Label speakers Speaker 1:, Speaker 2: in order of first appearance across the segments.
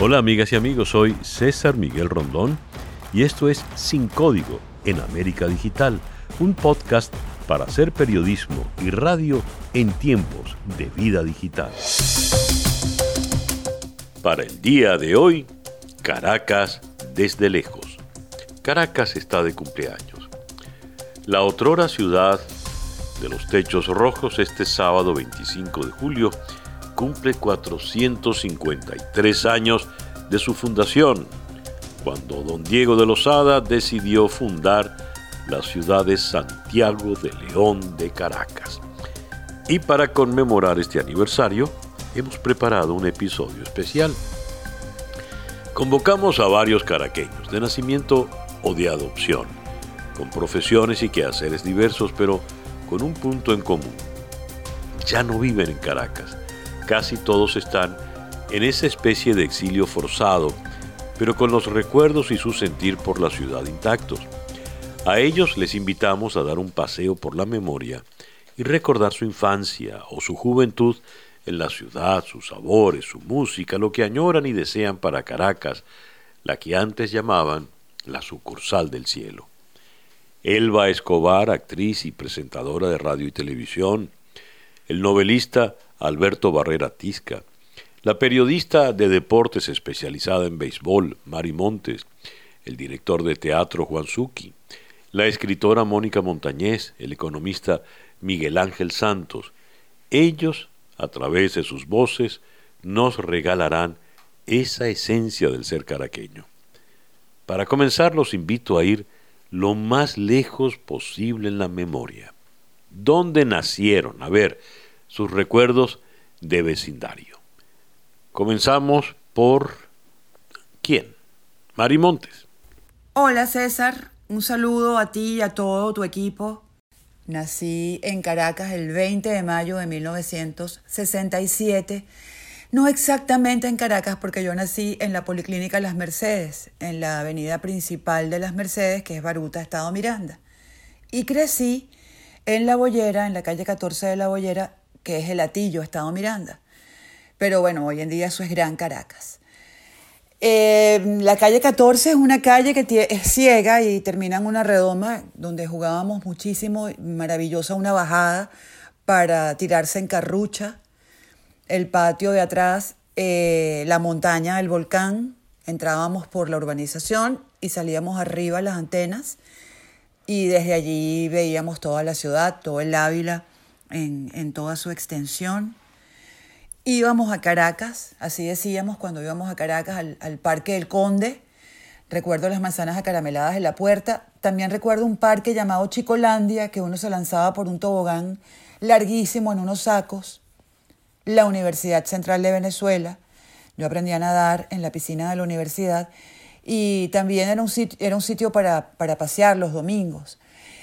Speaker 1: Hola amigas y amigos, soy César Miguel Rondón y esto es Sin Código en América Digital, un podcast para hacer periodismo y radio en tiempos de vida digital. Para el día de hoy, Caracas desde lejos. Caracas está de cumpleaños. La otrora ciudad de los techos rojos este sábado 25 de julio cumple 453 años de su fundación, cuando don Diego de Lozada decidió fundar la ciudad de Santiago de León de Caracas. Y para conmemorar este aniversario, hemos preparado un episodio especial. Convocamos a varios caraqueños de nacimiento o de adopción, con profesiones y quehaceres diversos, pero con un punto en común. Ya no viven en Caracas, casi todos están en esa especie de exilio forzado, pero con los recuerdos y su sentir por la ciudad intactos. A ellos les invitamos a dar un paseo por la memoria y recordar su infancia o su juventud en la ciudad, sus sabores, su música, lo que añoran y desean para Caracas, la que antes llamaban la sucursal del cielo. Elba Escobar, actriz y presentadora de radio y televisión, el novelista Alberto Barrera Tisca, la periodista de deportes especializada en béisbol, Mari Montes, el director de teatro Juan Zucchi, la escritora Mónica Montañez, el economista Miguel Ángel Santos. Ellos, a través de sus voces, nos regalarán esa esencia del ser caraqueño. Para comenzar, los invito a ir lo más lejos posible en la memoria. ¿Dónde nacieron? A ver, sus recuerdos de vecindario. Comenzamos por ¿quién? Mari Montes.
Speaker 2: Hola César, un saludo a ti y a todo tu equipo. Nací en Caracas el 20 de mayo de 1967. No exactamente en Caracas porque yo nací en la Policlínica Las Mercedes, en la avenida principal de Las Mercedes, que es Baruta, Estado Miranda. Y crecí en La Bollera, en la calle 14 de La Bollera, que es el Atillo, Estado Miranda. Pero bueno, hoy en día eso es Gran Caracas. Eh, la calle 14 es una calle que es ciega y termina en una redoma donde jugábamos muchísimo, maravillosa una bajada para tirarse en carrucha, el patio de atrás, eh, la montaña del volcán, entrábamos por la urbanización y salíamos arriba las antenas y desde allí veíamos toda la ciudad, todo el Ávila, en, toda su extensión. Íbamos a Caracas, así decíamos cuando íbamos a Caracas al, Parque del Conde. Recuerdo las manzanas acarameladas en la puerta. También recuerdo un parque llamado Chicolandia, que uno se lanzaba por un tobogán larguísimo en unos sacos. La Universidad Central de Venezuela. Yo aprendí a nadar en la piscina de la universidad y también era un sitio, era un sitio para, para pasear los domingos.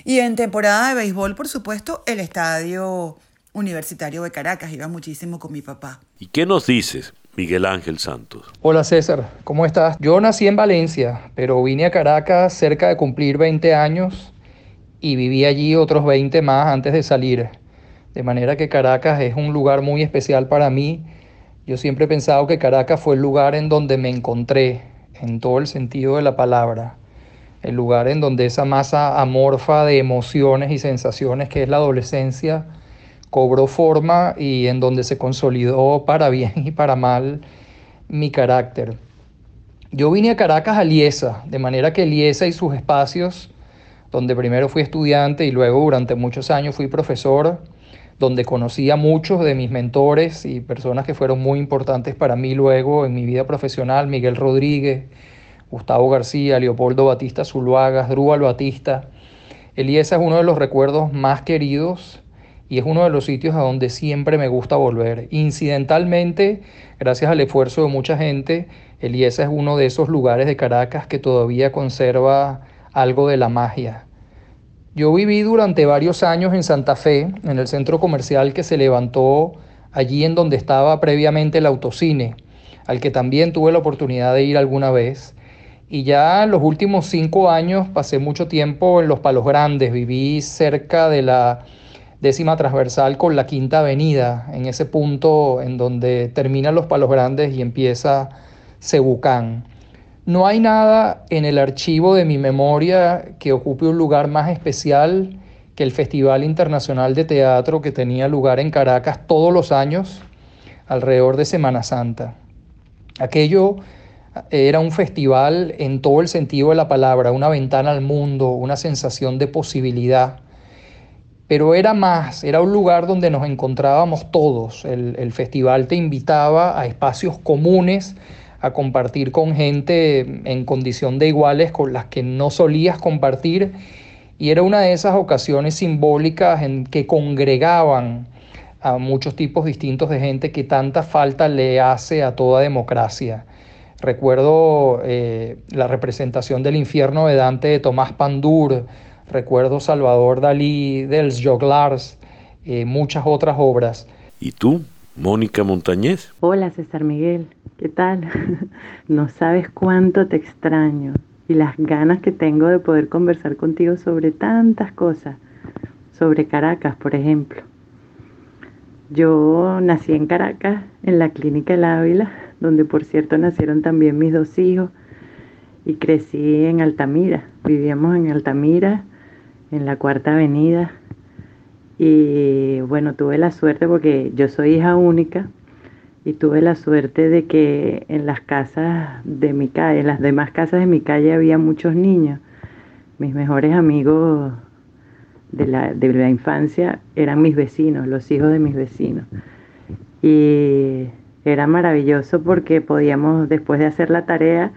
Speaker 2: Y en temporada de béisbol, por supuesto, el estadio universitario de Caracas. Iba muchísimo con mi papá.
Speaker 1: ¿Y qué nos dices? Miguel Ángel Santos.
Speaker 3: Hola César, ¿cómo estás? Yo nací en Valencia, pero vine a Caracas cerca de cumplir 20 años y viví allí otros 20 más antes de salir. De manera que Caracas es un lugar muy especial para mí. Yo siempre he pensado que Caracas fue el lugar en donde me encontré, en todo el sentido de la palabra el lugar en donde esa masa amorfa de emociones y sensaciones que es la adolescencia cobró forma y en donde se consolidó para bien y para mal mi carácter. Yo vine a Caracas a Liesa, de manera que Liesa y sus espacios, donde primero fui estudiante y luego durante muchos años fui profesor, donde conocí a muchos de mis mentores y personas que fueron muy importantes para mí luego en mi vida profesional, Miguel Rodríguez, Gustavo García, Leopoldo Batista Zuluaga, Drúbal Batista. Eliesa es uno de los recuerdos más queridos y es uno de los sitios a donde siempre me gusta volver. Incidentalmente, gracias al esfuerzo de mucha gente, Eliesa es uno de esos lugares de Caracas que todavía conserva algo de la magia. Yo viví durante varios años en Santa Fe, en el centro comercial que se levantó allí en donde estaba previamente el autocine, al que también tuve la oportunidad de ir alguna vez. Y ya los últimos cinco años pasé mucho tiempo en Los Palos Grandes, viví cerca de la décima transversal con la Quinta Avenida, en ese punto en donde terminan Los Palos Grandes y empieza Cebucán. No hay nada en el archivo de mi memoria que ocupe un lugar más especial que el Festival Internacional de Teatro que tenía lugar en Caracas todos los años alrededor de Semana Santa. Aquello era un festival en todo el sentido de la palabra, una ventana al mundo, una sensación de posibilidad. Pero era más, era un lugar donde nos encontrábamos todos. El, festival te invitaba a espacios comunes a compartir con gente en condición de iguales con las que no solías compartir y era una de esas ocasiones simbólicas en que congregaban a muchos tipos distintos de gente que tanta falta le hace a toda democracia. Recuerdo eh, la representación del infierno de Dante de Tomás Pandur, recuerdo Salvador Dalí dels Joglars, eh, muchas otras obras.
Speaker 1: ¿Y tú, Mónica Montañez?
Speaker 4: Hola César Miguel, ¿Qué tal? No sabes cuánto te extraño y las ganas que tengo de poder conversar contigo sobre tantas cosas, sobre Caracas, por ejemplo. Yo nací en Caracas, en la clínica El Ávila, donde por cierto nacieron también mis dos hijos, y crecí en Altamira. Vivíamos en Altamira, en la Cuarta Avenida, y bueno, tuve la suerte porque yo soy hija única y tuve la suerte de que en las casas de mi calle, en las demás casas de mi calle había muchos niños. Mis mejores amigos de la, de la infancia eran mis vecinos, los hijos de mis vecinos. Y era maravilloso porque podíamos, después de hacer la tarea,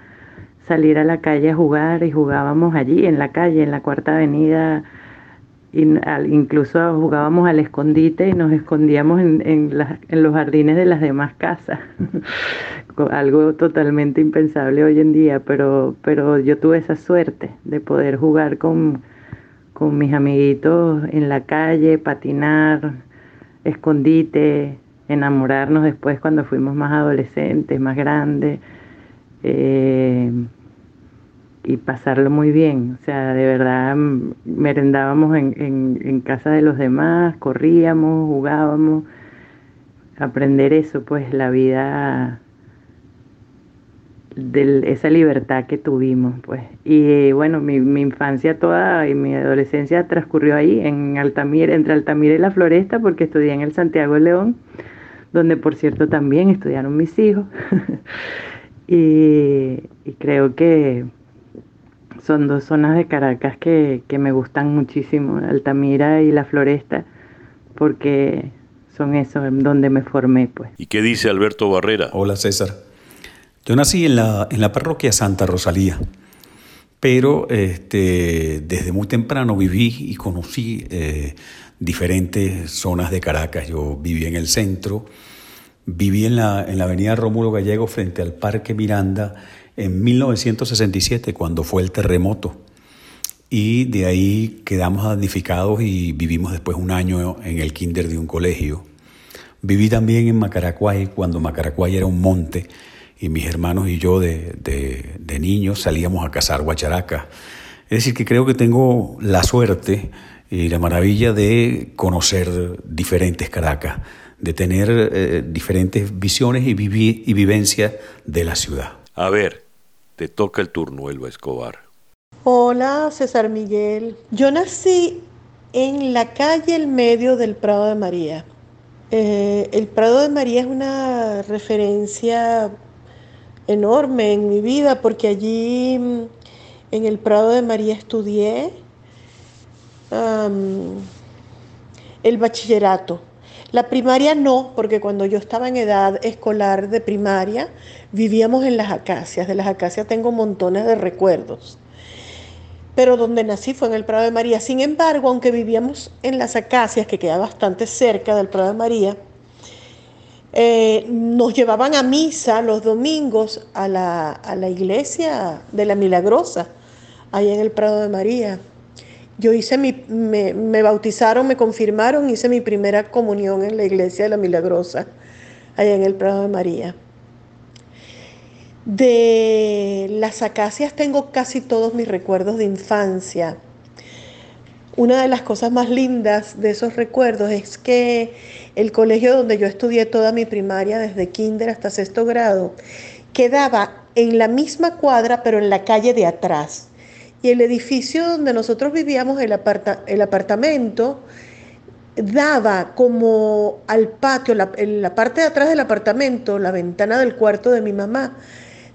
Speaker 4: salir a la calle a jugar y jugábamos allí, en la calle, en la Cuarta Avenida, incluso jugábamos al escondite y nos escondíamos en, los jardines de las demás casas. Algo totalmente impensable hoy en día, pero, pero yo tuve esa suerte de poder jugar con, con mis amiguitos en la calle, patinar, escondite, enamorarnos después cuando fuimos más adolescentes, más grandes. Eh, y pasarlo muy bien. O sea, de verdad mm, merendábamos en, en, casa de los demás, corríamos, jugábamos. Aprender eso, pues la vida, de esa libertad que tuvimos, pues. Y bueno, mi, mi infancia toda y mi adolescencia transcurrió ahí, en Altamira, entre Altamira y La Floresta, porque estudié en el Santiago León, donde por cierto también estudiaron mis hijos. y creo que son dos zonas de Caracas que, me gustan muchísimo, Altamira y La Floresta, porque son eso, donde me formé. pues.
Speaker 1: ¿Y qué dice Alberto Barrera?
Speaker 5: Hola César. Yo nací en la, en la parroquia Santa Rosalía, pero este, desde muy temprano viví y conocí eh, diferentes zonas de Caracas. Yo viví en el centro, viví en la, en la avenida Rómulo Gallego frente al Parque Miranda en 1967 cuando fue el terremoto. Y de ahí quedamos damnificados y vivimos después un año en el kinder de un colegio. Viví también en Macaracuay cuando Macaracuay era un monte y mis hermanos y yo de, de, niños salíamos a cazar guacharacas. Es decir, que creo que tengo la suerte y la maravilla de conocer diferentes Caracas, de tener eh, diferentes visiones y, y vivencias de la ciudad.
Speaker 1: A ver, te toca el turno, Elba Escobar.
Speaker 6: Hola, César Miguel. Yo nací en la calle El Medio del Prado de María. Eh, el Prado de María es una referencia enorme en mi vida porque allí mm, en el Prado de María estudié el bachillerato. La primaria no, porque cuando yo estaba en edad escolar de primaria, vivíamos en las acacias. De las acacias tengo montones de recuerdos. Pero donde nací fue en el Prado de María. Sin embargo, aunque vivíamos en las acacias, que queda bastante cerca del Prado de María, eh, nos llevaban a misa los domingos a la, a la iglesia de la Milagrosa, ahí en el Prado de María. Yo hice mi, me, bautizaron, me confirmaron, hice mi primera comunión en la iglesia de la Milagrosa, allá en el Prado de María. De las acacias tengo casi todos mis recuerdos de infancia. Una de las cosas más lindas de esos recuerdos es que el colegio donde yo estudié toda mi primaria, desde kinder hasta sexto grado, quedaba en la misma cuadra, pero en la calle de atrás. Y el edificio donde nosotros vivíamos, el, el apartamento, daba como al patio, la, en la parte de atrás del apartamento, la ventana del cuarto de mi mamá,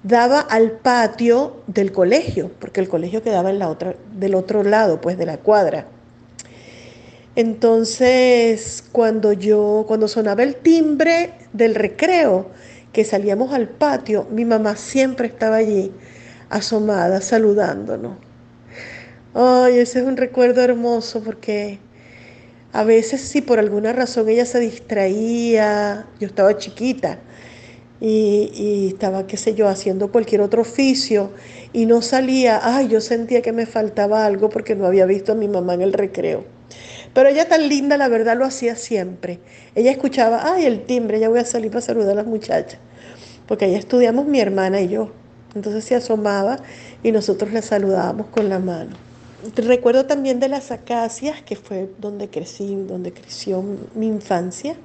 Speaker 6: daba al patio del colegio, porque el colegio quedaba en la otra, del otro lado, pues de la cuadra. Entonces, cuando yo, cuando sonaba el timbre del recreo, que salíamos al patio, mi mamá siempre estaba allí, asomada, saludándonos. Ay, ese es un recuerdo hermoso porque a veces si por alguna razón ella se distraía, yo estaba chiquita y, estaba, qué sé yo, haciendo cualquier otro oficio y no salía, ay, yo sentía que me faltaba algo porque no había visto a mi mamá en el recreo. Pero ella tan linda, la verdad, lo hacía siempre. Ella escuchaba, ay, el timbre, ya voy a salir para saludar a las muchachas. Porque allá estudiamos mi hermana y yo. Entonces se asomaba y nosotros la saludábamos con la mano. Recuerdo también de las acacias, que fue donde crecí, donde creció mi infancia,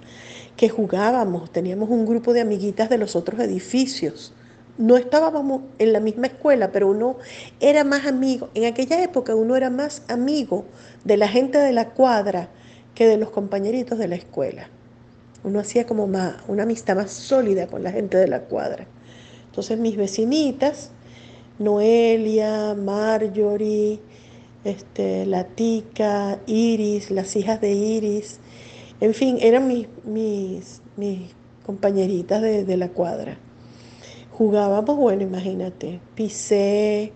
Speaker 6: que jugábamos, teníamos un grupo de amiguitas de los otros edificios. No estábamos en la misma escuela, pero uno era más amigo. En aquella época uno era más amigo de la gente de la cuadra que de los compañeritos de la escuela. Uno hacía como más, una amistad más sólida con la gente de la cuadra. Entonces mis vecinitas, Noelia, Marjorie, este, la tica, Iris, las hijas de Iris, en fin, eran mis, mis, mis compañeritas de, la cuadra. Jugábamos, bueno, imagínate, Pisé,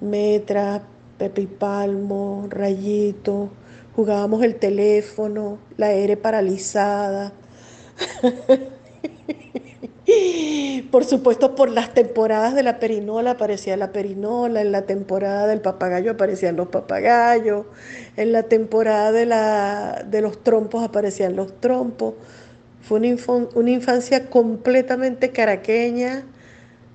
Speaker 6: Metra, Pepe y Palmo, Rayito, jugábamos el teléfono, la R paralizada. Por supuesto, por las temporadas de la perinola aparecía la perinola, en la temporada del papagayo aparecían los papagayos, en la temporada de, la, de los trompos aparecían los trompos. Fue una, una infancia completamente caraqueña,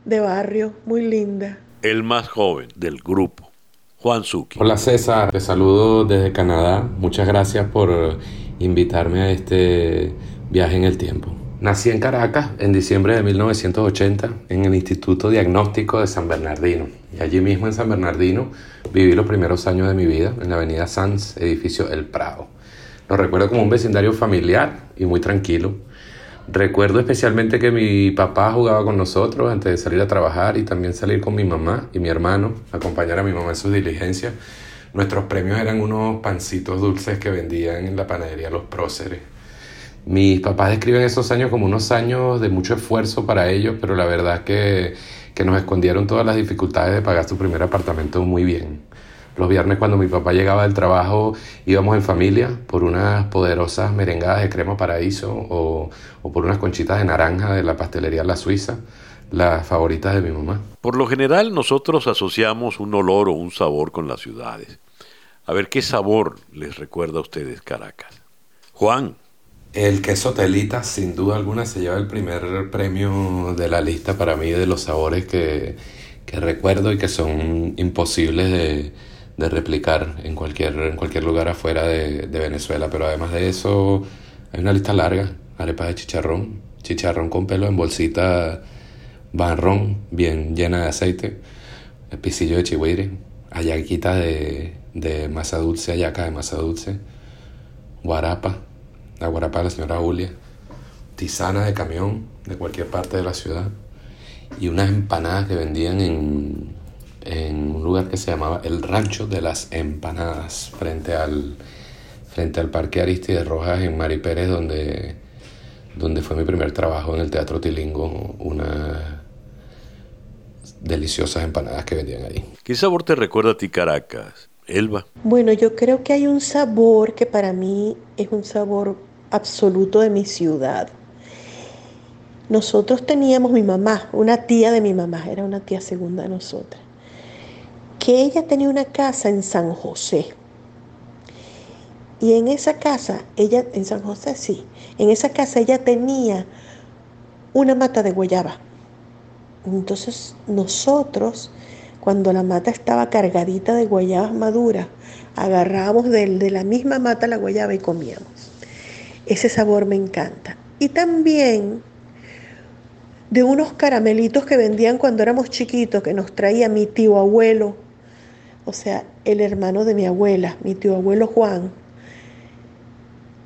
Speaker 6: de barrio, muy linda.
Speaker 1: El más joven del grupo, Juan Zuki.
Speaker 7: Hola César, te saludo desde Canadá. Muchas gracias por invitarme a este viaje en el tiempo. Nací en Caracas en diciembre de 1980 en el Instituto Diagnóstico de San Bernardino. Y allí mismo en San Bernardino viví los primeros años de mi vida en la avenida Sanz, edificio El Prado. Lo recuerdo como un vecindario familiar y muy tranquilo. Recuerdo especialmente que mi papá jugaba con nosotros antes de salir a trabajar y también salir con mi mamá y mi hermano, acompañar a mi mamá en sus diligencias. Nuestros premios eran unos pancitos dulces que vendían en la panadería Los Próceres mis papás describen esos años como unos años de mucho esfuerzo para ellos, pero la verdad que, que nos escondieron todas las dificultades de pagar su primer apartamento muy bien. Los viernes cuando mi papá llegaba del trabajo íbamos en familia por unas poderosas merengadas de crema paraíso o, o, por unas conchitas de naranja de la pastelería La Suiza, las favoritas de mi mamá.
Speaker 1: Por lo general nosotros asociamos un olor o un sabor con las ciudades. A ver qué sabor les recuerda a ustedes Caracas. Juan,
Speaker 7: el queso telita, sin duda alguna, se lleva el primer premio de la lista para mí de los sabores que, recuerdo y que son imposibles de, replicar en cualquier, en cualquier lugar afuera de, Venezuela. Pero además de eso, hay una lista larga: arepas de chicharrón, chicharrón con pelo en bolsita barrón, bien llena de aceite, pisillo de chihuire, ayaquita de, de masa dulce, ayaca de masa dulce, guarapa la guarapa de la señora Julia, tisana de camión de cualquier parte de la ciudad y unas empanadas que vendían en, en un lugar que se llamaba el Rancho de las Empanadas, frente al, frente al Parque Aristide Rojas en Mari Pérez, donde, donde fue mi primer trabajo en el Teatro Tilingo, unas deliciosas empanadas que vendían ahí.
Speaker 1: ¿Qué sabor te recuerda a ti Caracas? Elba.
Speaker 6: Bueno, yo creo que hay un sabor que para mí es un sabor absoluto de mi ciudad. Nosotros teníamos mi mamá, una tía de mi mamá, era una tía segunda de nosotras, que ella tenía una casa en San José. Y en esa casa, ella, en San José sí, en esa casa ella tenía una mata de guayaba. Entonces nosotros, cuando la mata estaba cargadita de guayabas maduras, agarrábamos de, de la misma mata la guayaba y comíamos. Ese sabor me encanta. Y también de unos caramelitos que vendían cuando éramos chiquitos, que nos traía mi tío abuelo, o sea, el hermano de mi abuela, mi tío abuelo Juan,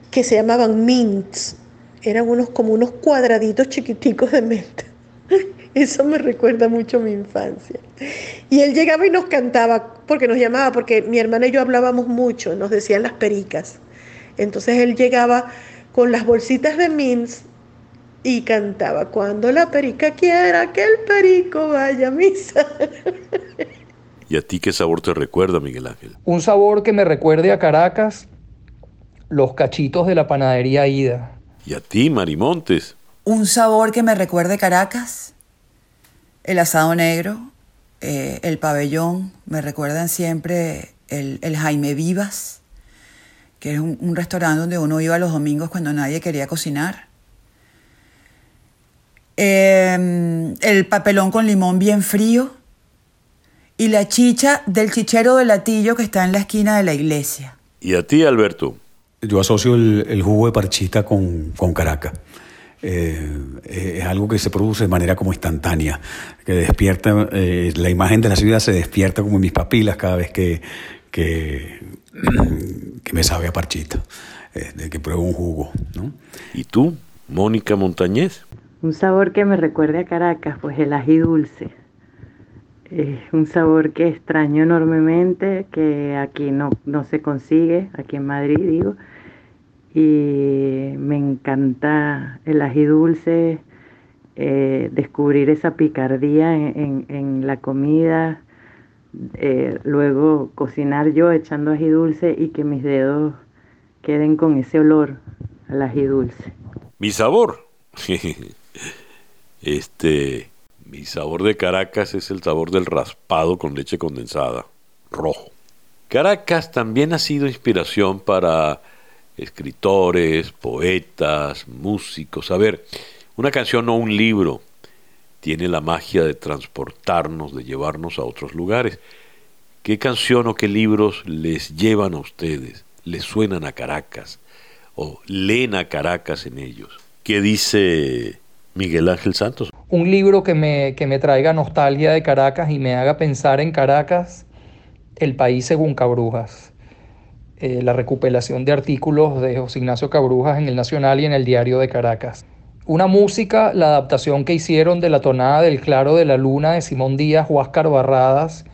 Speaker 6: que se llamaban mints. Eran unos como unos cuadraditos chiquiticos de menta. Eso me recuerda mucho a mi infancia. Y él llegaba y nos cantaba, porque nos llamaba, porque mi hermana y yo hablábamos mucho, nos decían las pericas. Entonces él llegaba con las bolsitas de mints y cantaba, cuando la perica quiera que el perico vaya a misa.
Speaker 1: ¿Y a ti qué sabor te recuerda, Miguel Ángel?
Speaker 3: Un sabor que me recuerde a Caracas, los cachitos de la panadería Ida.
Speaker 1: ¿Y a ti, Marimontes?
Speaker 2: Un sabor que me recuerde Caracas, el asado negro, eh, el pabellón, me recuerdan siempre el, el Jaime Vivas, que es un, un restaurante donde uno iba los domingos cuando nadie quería cocinar. Eh, el papelón con limón bien frío y la chicha del chichero de latillo que está en la esquina de la iglesia.
Speaker 1: ¿Y a ti, Alberto?
Speaker 5: Yo asocio el, el jugo de parchita con, con Caracas. Eh, es algo que se produce de manera como instantánea, que despierta, eh, la imagen de la ciudad se despierta como en mis papilas cada vez que, que, que me sabe a parchita, eh, de que pruebo un jugo. ¿no?
Speaker 1: ¿Y tú, Mónica Montañez?
Speaker 4: Un sabor que me recuerde a Caracas, pues el ají dulce. Es un sabor que extraño enormemente, que aquí no, no se consigue, aquí en Madrid digo. Y me encanta el ají dulce, eh, descubrir esa picardía en, en, en la comida, eh, luego cocinar yo echando ají dulce y que mis dedos queden con ese olor al ají dulce.
Speaker 1: Mi sabor. este, mi sabor de Caracas es el sabor del raspado con leche condensada, rojo. Caracas también ha sido inspiración para escritores, poetas, músicos. A ver, una canción o un libro tiene la magia de transportarnos, de llevarnos a otros lugares. ¿Qué canción o qué libros les llevan a ustedes? ¿Les suenan a Caracas? ¿O leen a Caracas en ellos? ¿Qué dice Miguel Ángel Santos?
Speaker 3: Un libro que me, que me traiga nostalgia de Caracas y me haga pensar en Caracas, El País según Cabrujas. Eh, la recopilación de artículos de José Ignacio Cabrujas en el Nacional y en el Diario de Caracas. Una música, la adaptación que hicieron de la tonada del Claro de la Luna de Simón Díaz, Huáscar Barradas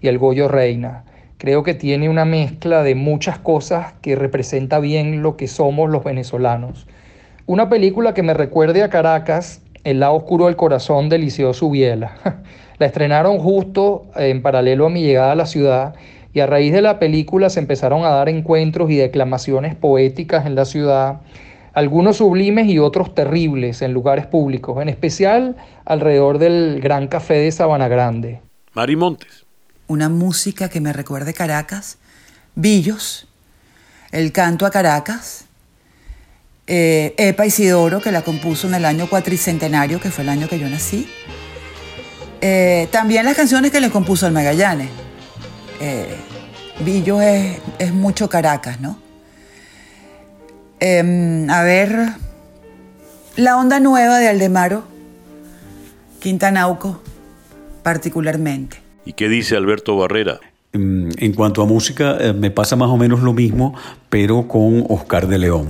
Speaker 3: y el Goyo Reina. Creo que tiene una mezcla de muchas cosas que representa bien lo que somos los venezolanos. Una película que me recuerde a Caracas, El lado oscuro del corazón de Liceo Subiela. La estrenaron justo en paralelo a mi llegada a la ciudad y a raíz de la película se empezaron a dar encuentros y declamaciones poéticas en la ciudad, algunos sublimes y otros terribles en lugares públicos, en especial alrededor del Gran Café de Sabana Grande.
Speaker 1: Mari Montes.
Speaker 2: Una música que me recuerde Caracas, Billos, el canto a Caracas, eh, Epa Isidoro, que la compuso en el año cuatricentenario, que fue el año que yo nací. Eh, también las canciones que le compuso el Magallanes. Eh, Billos es, es, mucho Caracas, ¿no? Eh, a ver, la onda nueva de Aldemaro, Quintanauco, particularmente.
Speaker 1: ¿Y qué dice Alberto Barrera?
Speaker 5: En cuanto a música, eh, me pasa más o menos lo mismo, pero con Oscar de León.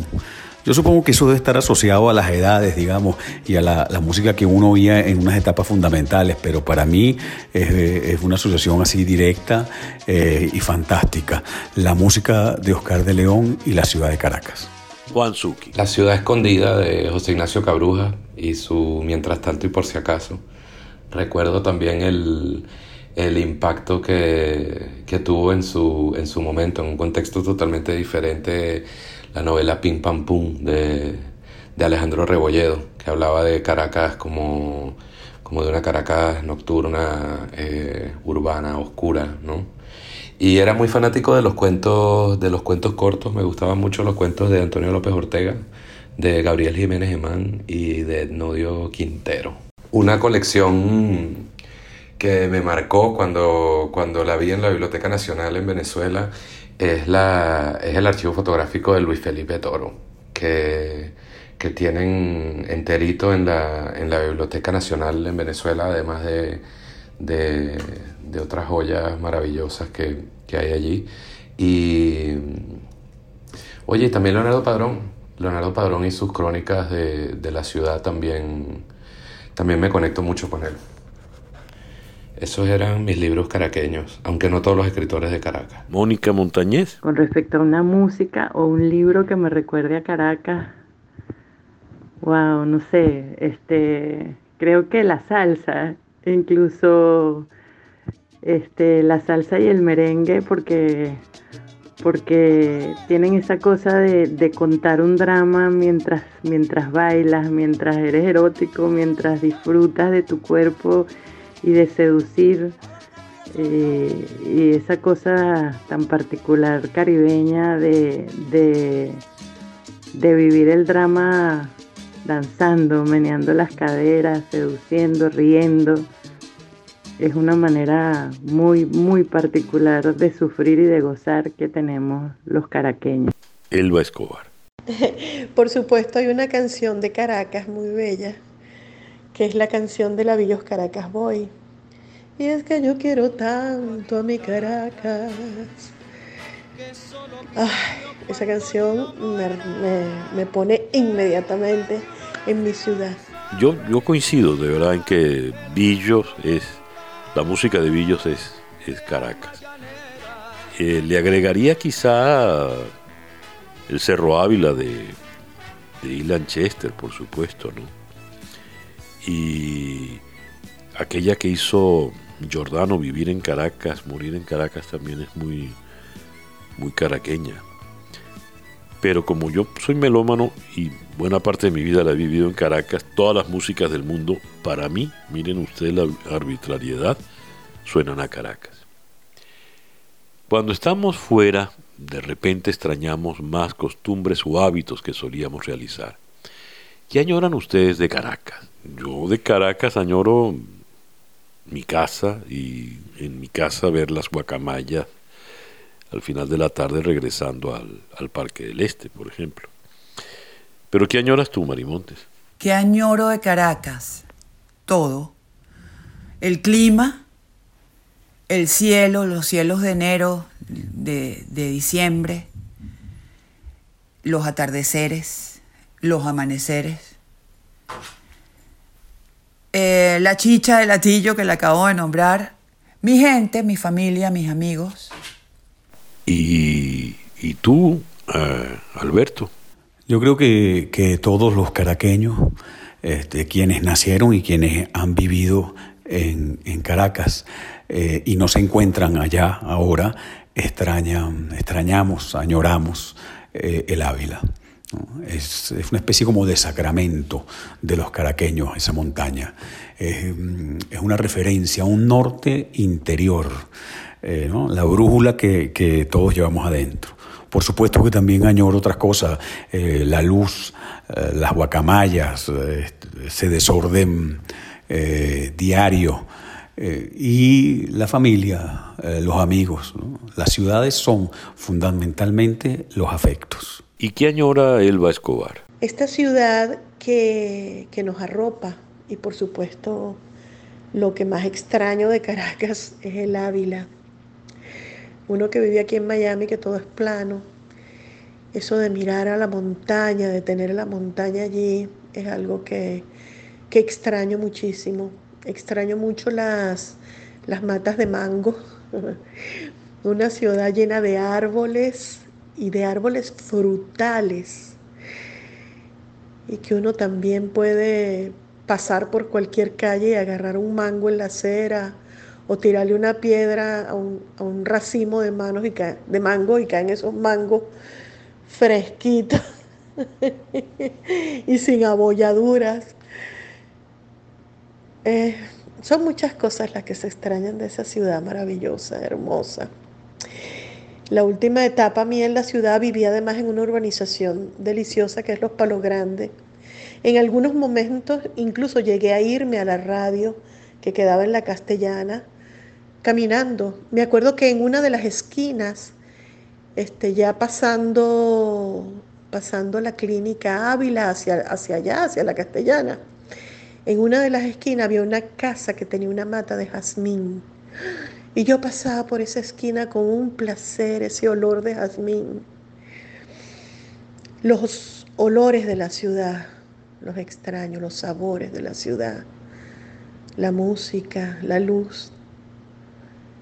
Speaker 5: Yo supongo que eso debe estar asociado a las edades, digamos, y a la, la música que uno oía en unas etapas fundamentales, pero para mí es, es una asociación así directa eh, y fantástica. La música de Oscar de León y la ciudad de Caracas.
Speaker 1: Juan Zucchi.
Speaker 7: La ciudad escondida de José Ignacio Cabruja y su Mientras tanto y por si acaso. Recuerdo también el, el impacto que, que, tuvo en su, en su momento, en un contexto totalmente diferente, la novela Pim Pam Pum de, Alejandro Rebolledo, que hablaba de Caracas como, como de una Caracas nocturna, eh, urbana, oscura, ¿no? Y era muy fanático de los cuentos, de los cuentos cortos, me gustaban mucho los cuentos de Antonio López Ortega, de Gabriel Jiménez Gemán y de Nodio Quintero. Una colección que me marcó cuando, cuando la vi en la Biblioteca Nacional en Venezuela es, la, es el archivo fotográfico de Luis Felipe Toro, que, que tienen enterito en la, en la Biblioteca Nacional en Venezuela, además de, de, de otras joyas maravillosas que, que, hay allí. Y oye, también Leonardo Padrón, Leonardo Padrón y sus crónicas de, de la ciudad también, también me conecto mucho con él. Esos eran mis libros caraqueños, aunque no todos los escritores de Caracas.
Speaker 1: Mónica Montañez.
Speaker 4: Con respecto a una música o un libro que me recuerde a Caracas, wow, no sé, este, creo que la salsa, incluso este, la salsa y el merengue, porque, porque tienen esa cosa de, de contar un drama mientras, mientras bailas, mientras eres erótico, mientras disfrutas de tu cuerpo y de seducir eh, y esa cosa tan particular caribeña de, de, de, vivir el drama danzando, meneando las caderas, seduciendo, riendo. Es una manera muy, muy particular de sufrir y de gozar que tenemos los caraqueños.
Speaker 1: Elba Escobar.
Speaker 6: Por supuesto, hay una canción de Caracas muy bella que es la canción de la Villos Caracas Boy. Y es que yo quiero tanto a mi Caracas. Ay, esa canción me, me, pone inmediatamente en mi ciudad.
Speaker 1: Yo, yo coincido de verdad en que Villos es, la música de Villos es, es Caracas. Eh, le agregaría quizá el Cerro Ávila de, de Ilan Chester, por supuesto, ¿no? y aquella que hizo Giordano, Vivir en Caracas, Morir en Caracas, también es muy, muy caraqueña. Pero como yo soy melómano y buena parte de mi vida la he vivido en Caracas, todas las músicas del mundo, para mí, miren ustedes la arbitrariedad, suenan a Caracas. Cuando estamos fuera, de repente extrañamos más costumbres o hábitos que solíamos realizar. ¿Qué añoran ustedes de Caracas? Yo de Caracas añoro mi casa y en mi casa ver las guacamayas al final de la tarde regresando al, al Parque del Este, por ejemplo. Pero ¿qué añoras tú, Marimontes?
Speaker 2: ¿Qué añoro de Caracas? Todo. El clima, el cielo, los cielos de enero, de, de diciembre, los atardeceres, los amaneceres eh, la chicha de latillo que le acabo de nombrar, mi gente, mi familia, mis amigos.
Speaker 1: ¿Y, y tú, eh, Alberto?
Speaker 5: Yo creo que, que todos los caraqueños, este, quienes nacieron y quienes han vivido en, en Caracas eh, y no se encuentran allá ahora, extrañan, extrañamos, añoramos eh, el Ávila. Es, es, una especie como de sacramento de los caraqueños, esa montaña. Es, es una referencia a un norte interior, eh, ¿no? la brújula que, que, todos llevamos adentro. Por supuesto que también añoro otras cosas, eh, la luz, eh, las guacamayas, ese desorden diario. y la familia, los amigos. ¿no? Las ciudades son fundamentalmente los afectos.
Speaker 1: ¿Y qué añora Elba Escobar?
Speaker 6: Esta ciudad que, que, nos arropa y por supuesto lo que más extraño de Caracas es el Ávila. Uno que vive aquí en Miami, que todo es plano, eso de mirar a la montaña, de tener la montaña allí, es algo que, que extraño muchísimo. Extraño mucho las, las matas de mango, una ciudad llena de árboles, y de árboles frutales. Y que uno también puede pasar por cualquier calle y agarrar un mango en la acera o tirarle una piedra a un, a un racimo de, manos y cae, de mango y caen esos mangos fresquitos y sin abolladuras. Eh, son muchas cosas las que se extrañan de esa ciudad maravillosa, hermosa. La última etapa mía en la ciudad vivía además en una urbanización deliciosa que es Los Palos Grandes. En algunos momentos incluso llegué a irme a la radio que quedaba en la castellana caminando. Me acuerdo que en una de las esquinas, este, ya pasando pasando la clínica Ávila hacia, hacia allá, hacia la castellana. En una de las esquinas había una casa que tenía una mata de jazmín. Y yo pasaba por esa esquina con un placer, ese olor de jazmín. Los olores de la ciudad, los extraños, los sabores de la ciudad, la música, la luz,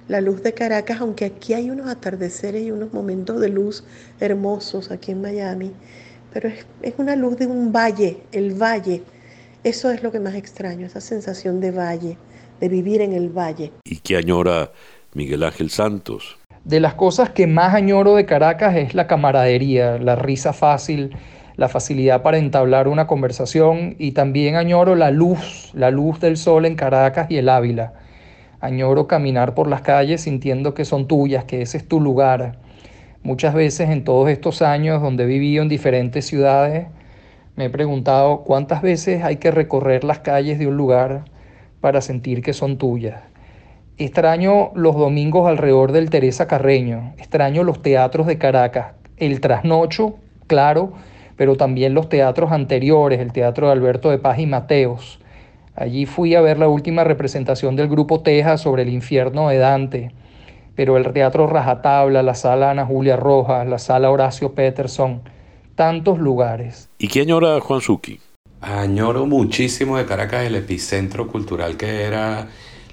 Speaker 6: la luz de Caracas, aunque aquí hay unos atardeceres y unos momentos de luz hermosos aquí en Miami, pero es, es una luz de un valle, el valle. Eso es lo que más extraño, esa sensación de valle, de vivir en el valle.
Speaker 1: ¿Y qué añora Miguel Ángel Santos?
Speaker 3: De las cosas que más añoro de Caracas es la camaradería, la risa fácil, la facilidad para entablar una conversación y también añoro la luz, la luz del sol en Caracas y el Ávila. Añoro caminar por las calles sintiendo que son tuyas, que ese es tu lugar. Muchas veces en todos estos años donde he vivido en diferentes ciudades, me he preguntado cuántas veces hay que recorrer las calles de un lugar para sentir que son tuyas. Extraño los domingos alrededor del Teresa Carreño, extraño los teatros de Caracas, el trasnocho, claro, pero también los teatros anteriores, el teatro de Alberto de Paz y Mateos. Allí fui a ver la última representación del grupo Teja sobre el infierno de Dante, pero el teatro Rajatabla, la sala Ana Julia Rojas, la sala Horacio Peterson, tantos lugares.
Speaker 1: ¿Y qué añora Juan Suki?
Speaker 7: Añoro muchísimo de Caracas el epicentro cultural que era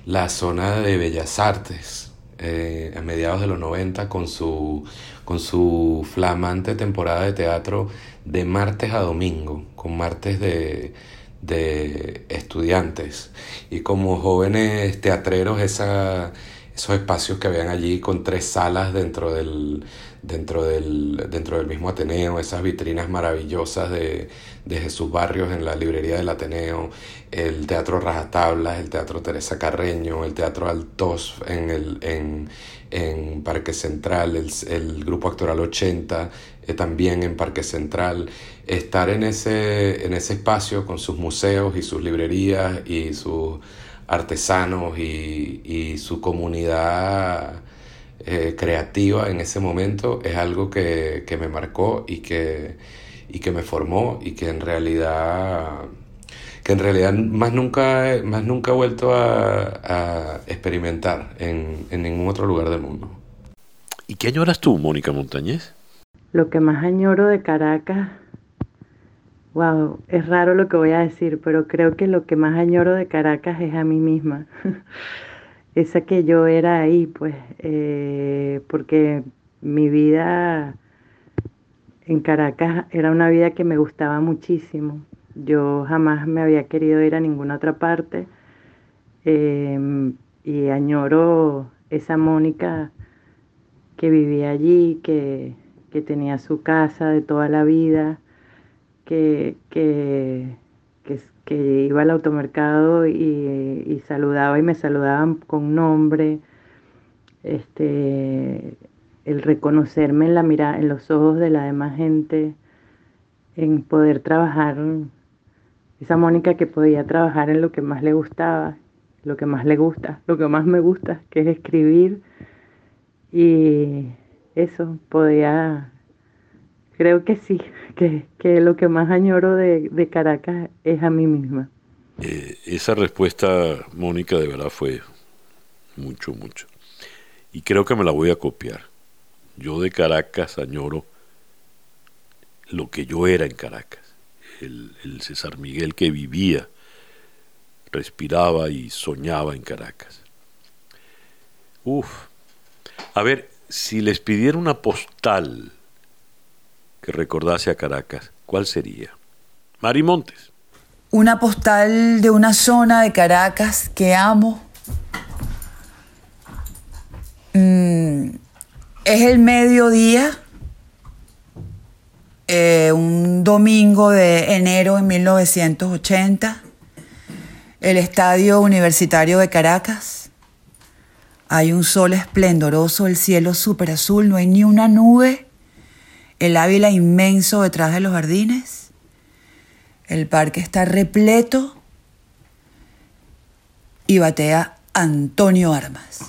Speaker 7: la zona de Bellas Artes eh, a mediados de los 90 con su, con su flamante temporada de teatro de martes a domingo, con martes de, de estudiantes. Y como jóvenes teatreros esa, esos espacios que habían allí con tres salas dentro del, dentro del, dentro del mismo Ateneo, esas vitrinas maravillosas de, de Jesús Barrios en la librería del Ateneo, el Teatro Rajatablas, el Teatro Teresa Carreño, el Teatro Altos en, el, en, en Parque Central, el, el Grupo Actoral 80 eh, también en Parque Central. Estar en ese, en ese espacio con sus museos y sus librerías y sus artesanos y, y su comunidad eh, creativa en ese momento es algo que, que me marcó y que, y que me formó y que en realidad que en realidad más nunca, más nunca he vuelto a, a experimentar en, en, ningún otro lugar del mundo.
Speaker 1: ¿Y qué añoras tú, Mónica Montañez?
Speaker 4: Lo que más añoro de Caracas, wow, es raro lo que voy a decir, pero creo que lo que más añoro de Caracas es a mí misma. esa que yo era ahí, pues, eh, porque mi vida en Caracas era una vida que me gustaba muchísimo. Yo jamás me había querido ir a ninguna otra parte eh, y añoro esa Mónica que vivía allí, que, que, tenía su casa de toda la vida, que, que que iba al automercado y, saludaba y me saludaban con nombre, este, el reconocerme en la mirada, en los ojos de la demás gente, en poder trabajar, esa Mónica que podía trabajar en lo que más le gustaba, lo que más le gusta, lo que más me gusta, que es escribir. Y eso, podía Creo que sí, que, que lo que más añoro de, de Caracas es a mí misma.
Speaker 1: Eh, esa respuesta, Mónica, de verdad fue mucho, mucho. Y creo que me la voy a copiar. Yo de Caracas añoro lo que yo era en Caracas. El, el César Miguel que vivía, respiraba y soñaba en Caracas. Uf. A ver, si les pidiera una postal que recordase a Caracas, ¿cuál sería? Mari Montes.
Speaker 2: Una postal de una zona de Caracas que amo. Mm, es el mediodía, eh, un domingo de enero de 1980, el Estadio Universitario de Caracas. Hay un sol esplendoroso, el cielo súper azul, no hay ni una nube el Ávila inmenso detrás de los jardines. El parque está repleto y batea Antonio Armas.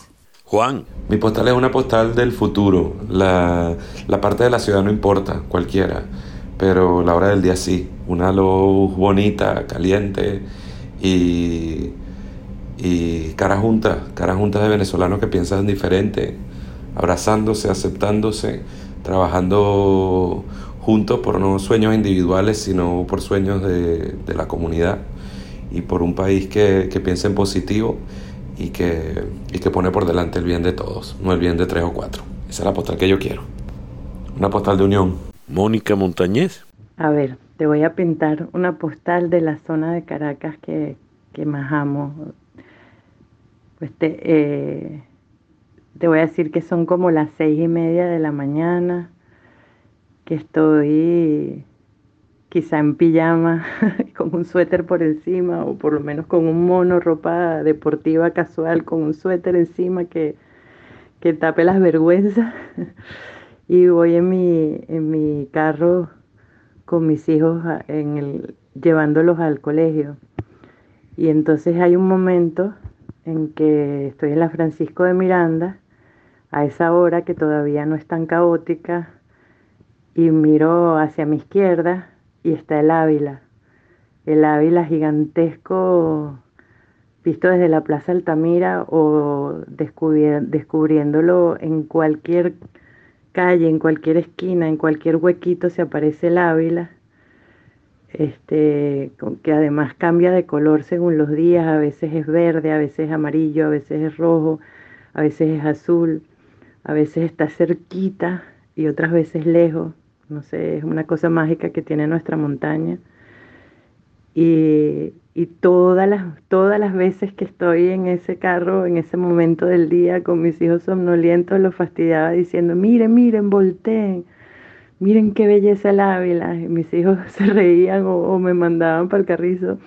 Speaker 1: Juan.
Speaker 7: Mi postal es una postal del futuro. La, la parte de la ciudad no importa, cualquiera. pero la hora del día sí. Una luz bonita, caliente y, y cara junta, cara junta de venezolanos que piensan diferente, abrazándose, aceptándose, trabajando juntos por no sueños individuales, sino por sueños de, de la comunidad y por un país que, que piensa en positivo y que, y que pone por delante el bien de todos, no el bien de tres o cuatro. Esa es la postal que yo quiero. Una postal de unión.
Speaker 1: Mónica Montañez.
Speaker 4: A ver, te voy a pintar una postal de la zona de Caracas que, que más amo. Pues te, eh, te voy a decir que son como las seis y media de la mañana, que estoy quizá en pijama, con un suéter por encima, o por lo menos con un mono, ropa deportiva casual, con un suéter encima que, que tape las vergüenzas. y voy en mi, en mi carro con mis hijos en el, llevándolos al colegio. Y entonces hay un momento en que estoy en la Francisco de Miranda, a esa hora que todavía no es tan caótica, y miro hacia mi izquierda y está el Ávila, el Ávila gigantesco visto desde la Plaza Altamira o descubriéndolo en cualquier calle, en cualquier esquina, en cualquier huequito se aparece el Ávila, este, que además cambia de color según los días, a veces es verde, a veces es amarillo, a veces es rojo, a veces es azul, a veces está cerquita y otras veces lejos no sé, es una cosa mágica que tiene nuestra montaña. Y, y todas, las, todas las veces que estoy en ese carro, en ese momento del día, con mis hijos somnolientos, los fastidiaba diciendo, miren, miren, volteen, miren qué belleza el Ávila. Y mis hijos se reían o, me mandaban para el carrizo,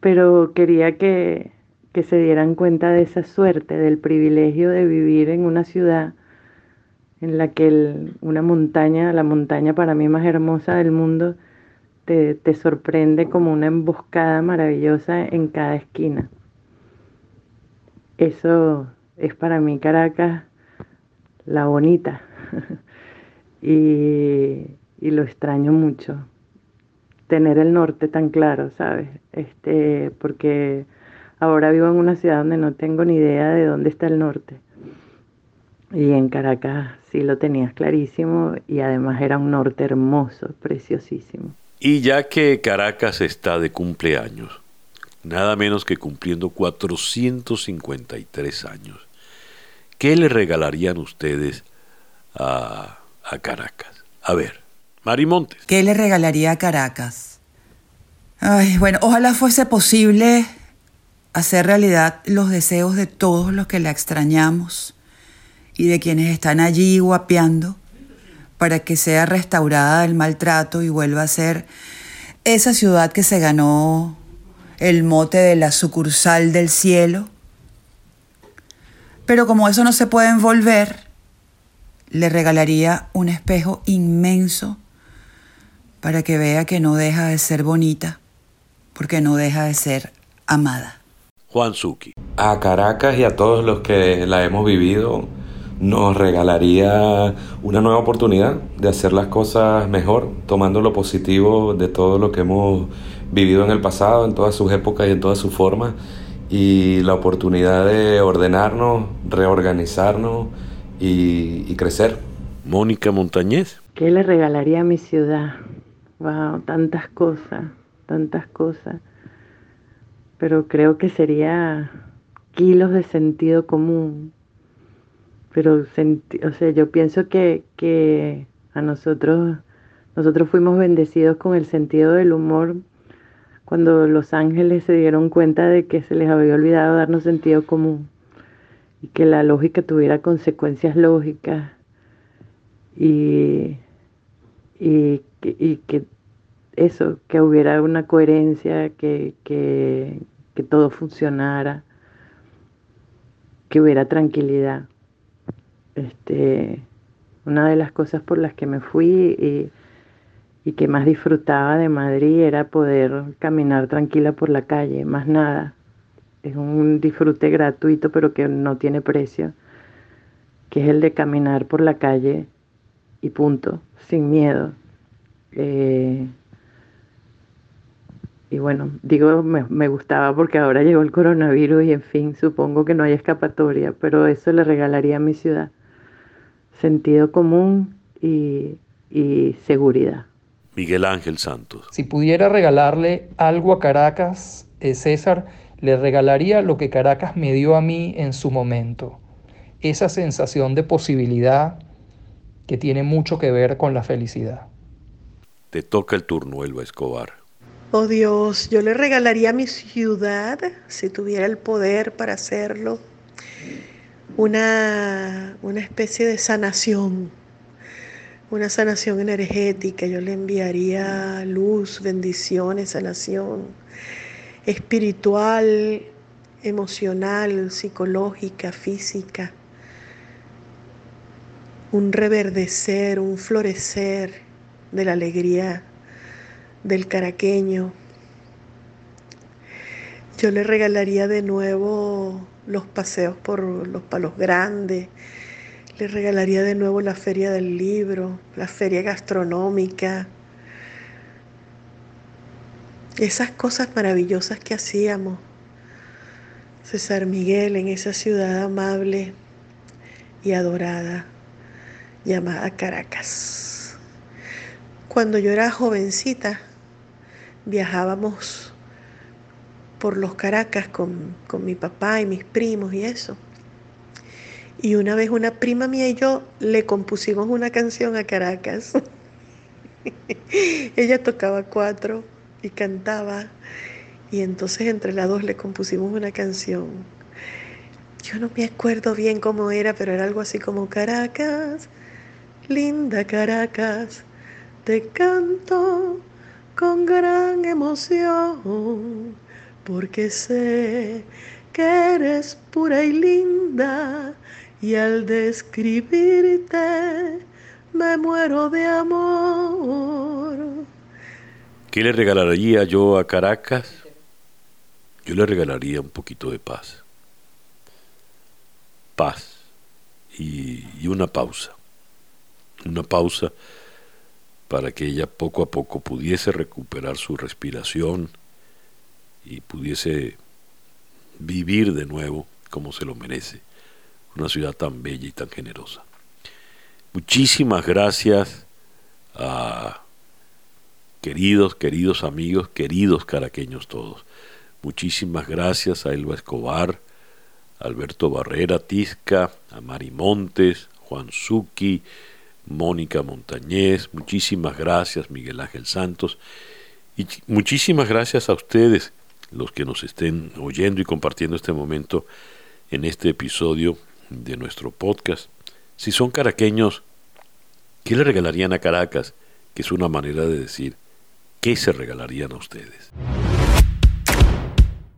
Speaker 4: pero quería que, que se dieran cuenta de esa suerte, del privilegio de vivir en una ciudad en la que una montaña, la montaña para mí más hermosa del mundo, te, te sorprende como una emboscada maravillosa en cada esquina. Eso es para mí Caracas la bonita y, y, lo extraño mucho tener el norte tan claro, ¿sabes? Este, porque ahora vivo en una ciudad donde no tengo ni idea de dónde está el norte. Y en Caracas sí lo tenías clarísimo y además era un norte hermoso, preciosísimo.
Speaker 1: Y ya que Caracas está de cumpleaños, nada menos que cumpliendo 453 años, ¿qué le regalarían ustedes a, a Caracas? A ver, Mari Montes.
Speaker 2: ¿Qué le regalaría a Caracas? Ay, bueno, ojalá fuese posible hacer realidad los deseos de todos los que la extrañamos y de quienes están allí guapeando para que sea restaurada del maltrato y vuelva a ser esa ciudad que se ganó el mote de la sucursal del cielo. Pero como eso no se puede envolver, le regalaría un espejo inmenso para que vea que no deja de ser bonita, porque no deja de ser amada.
Speaker 1: Juan Suki.
Speaker 7: A Caracas y a todos los que la hemos vivido, nos regalaría una nueva oportunidad de hacer las cosas mejor, tomando lo positivo de todo lo que hemos vivido en el pasado, en todas sus épocas y en todas sus formas, y la oportunidad de ordenarnos, reorganizarnos y, crecer.
Speaker 1: Mónica Montañez.
Speaker 4: ¿Qué le regalaría a mi ciudad? Wow, tantas cosas, tantas cosas. Pero creo que sería kilos de sentido común, pero o sea, yo pienso que, que a nosotros, nosotros fuimos bendecidos con el sentido del humor cuando los ángeles se dieron cuenta de que se les había olvidado darnos sentido común y que la lógica tuviera consecuencias lógicas y, y, y que eso, que hubiera una coherencia, que, que, que todo funcionara, que hubiera tranquilidad. Este, una de las cosas por las que me fui y, y que más disfrutaba de Madrid era poder caminar tranquila por la calle, más nada. Es un disfrute gratuito pero que no tiene precio, que es el de caminar por la calle y punto, sin miedo. Eh, y bueno, digo, me, me, gustaba porque ahora llegó el coronavirus y en fin, supongo que no hay escapatoria, pero eso le regalaría a mi ciudad. Sentido común y, y seguridad.
Speaker 1: Miguel Ángel Santos.
Speaker 3: Si pudiera regalarle algo a Caracas, eh, César, le regalaría lo que Caracas me dio a mí en su momento. Esa sensación de posibilidad que tiene mucho que ver con la felicidad.
Speaker 1: Te toca el turno, Elba Escobar.
Speaker 6: Oh Dios, yo le regalaría mi ciudad, si tuviera el poder para hacerlo, una, una especie de sanación, una sanación energética. Yo le enviaría luz, bendiciones, sanación espiritual, emocional, psicológica, física. Un reverdecer, un florecer de la alegría del caraqueño. Yo le regalaría de nuevo los paseos por los palos grandes, le regalaría de nuevo la feria del libro, la feria gastronómica, esas cosas maravillosas que hacíamos. César Miguel en esa ciudad amable y adorada llamada Caracas. Cuando yo era jovencita, viajábamos por los Caracas con, con, mi papá y mis primos y eso. Y una vez una prima mía y yo le compusimos una canción a Caracas. Ella tocaba cuatro y cantaba. Y entonces entre las dos le compusimos una canción. Yo no me acuerdo bien cómo era, pero era algo así como Caracas, linda Caracas, te canto con gran emoción, porque sé que eres pura y linda, y al describirte me muero de amor.
Speaker 1: ¿Qué le regalaría yo a Caracas? Yo le regalaría un poquito de paz. Paz y, y una pausa. Una pausa para que ella poco a poco pudiese recuperar su respiración y pudiese vivir de nuevo como se lo merece. Una ciudad tan bella y tan generosa. Muchísimas gracias a queridos, queridos amigos, queridos caraqueños todos. Muchísimas gracias a Elba Escobar, Alberto Barrera Tizca, a Mari Montes, Juan Zucchi, Mónica Montañez, muchísimas gracias Miguel Ángel Santos y muchísimas gracias a ustedes, los que nos estén oyendo y compartiendo este momento en este episodio de nuestro podcast. Si son caraqueños, ¿qué le regalarían a Caracas? Que es una manera de decir, ¿qué se regalarían a ustedes?